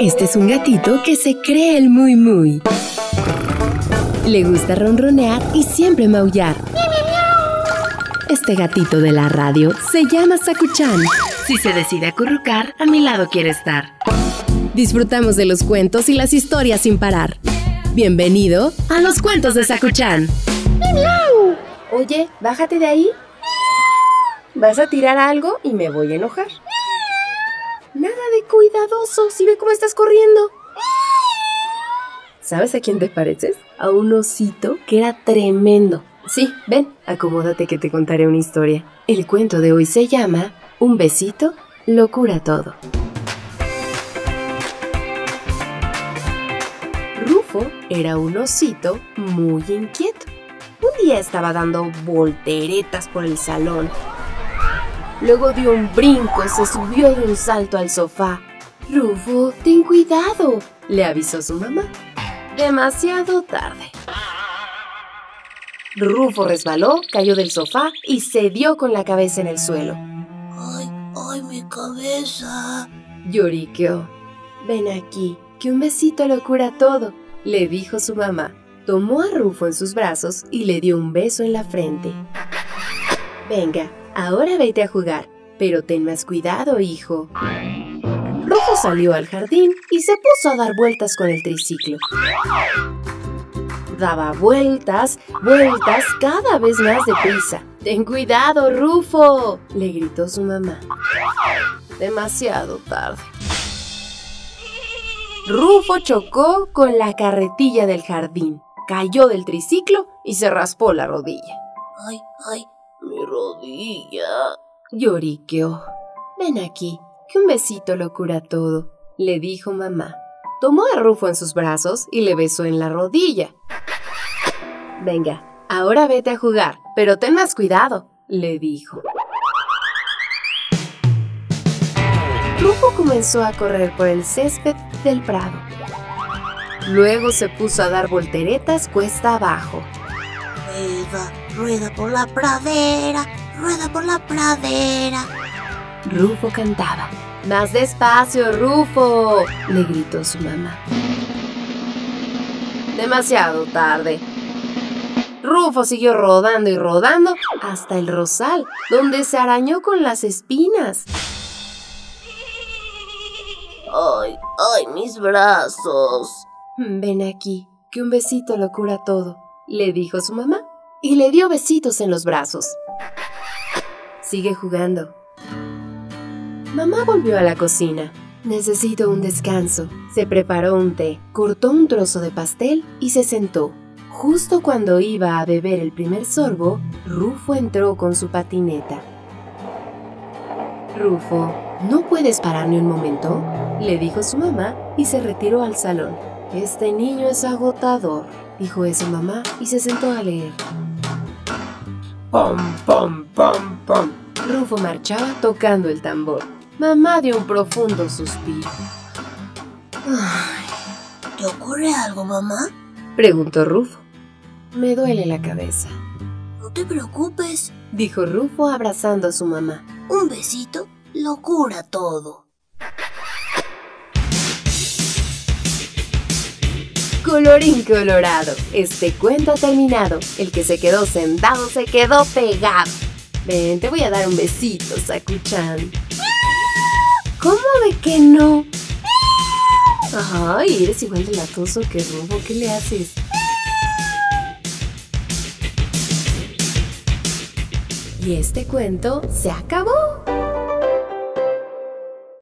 Este es un gatito que se cree el muy muy. Le gusta ronronear y siempre maullar. Este gatito de la radio se llama Sakuchan. Si se decide acurrucar, a mi lado quiere estar. Disfrutamos de los cuentos y las historias sin parar. Bienvenido a los cuentos de Sakuchan. Oye, bájate de ahí. Vas a tirar algo y me voy a enojar. Cuidadoso, si ve cómo estás corriendo. ¿Sabes a quién te pareces? A un osito que era tremendo. Sí, ven, acomódate que te contaré una historia. El cuento de hoy se llama Un besito lo cura todo. Rufo era un osito muy inquieto. Un día estaba dando volteretas por el salón Luego dio un brinco, se subió de un salto al sofá. Rufo, ten cuidado, le avisó su mamá. Demasiado tarde. Rufo resbaló, cayó del sofá y se dio con la cabeza en el suelo. ¡Ay, ay, mi cabeza! Lloriqueó. Ven aquí, que un besito lo cura todo, le dijo su mamá. Tomó a Rufo en sus brazos y le dio un beso en la frente. Venga, Ahora vete a jugar, pero ten más cuidado, hijo. Rufo salió al jardín y se puso a dar vueltas con el triciclo. Daba vueltas, vueltas cada vez más deprisa. Ten cuidado, Rufo, le gritó su mamá. Demasiado tarde. Rufo chocó con la carretilla del jardín, cayó del triciclo y se raspó la rodilla. ¡Ay, ay! Rodilla. Lloriqueó. Ven aquí, que un besito lo cura todo, le dijo mamá. Tomó a Rufo en sus brazos y le besó en la rodilla. Venga, ahora vete a jugar, pero ten más cuidado, le dijo. Rufo comenzó a correr por el césped del prado. Luego se puso a dar volteretas cuesta abajo. Rueda por la pradera, rueda por la pradera. Rufo cantaba. Más despacio, Rufo, le gritó su mamá. Demasiado tarde. Rufo siguió rodando y rodando hasta el rosal, donde se arañó con las espinas. ¡Ay, ay, mis brazos! Ven aquí, que un besito lo cura todo le dijo su mamá, y le dio besitos en los brazos. Sigue jugando. Mamá volvió a la cocina. Necesito un descanso. Se preparó un té, cortó un trozo de pastel y se sentó. Justo cuando iba a beber el primer sorbo, Rufo entró con su patineta. Rufo, ¿no puedes parar ni un momento? le dijo su mamá y se retiró al salón. Este niño es agotador dijo eso mamá y se sentó a leer. Pam, pam, pam, pam. Rufo marchaba tocando el tambor. Mamá dio un profundo suspiro. ¿Te ocurre algo, mamá? Preguntó Rufo. Me duele la cabeza. No te preocupes, dijo Rufo abrazando a su mamá. Un besito lo cura todo. Colorín colorado, este cuento ha terminado. El que se quedó sentado se quedó pegado. Ven, te voy a dar un besito, Sakuchan. ¿Cómo de que no? Ay, eres igual de latoso que Rufo. ¿Qué le haces? Y este cuento se acabó.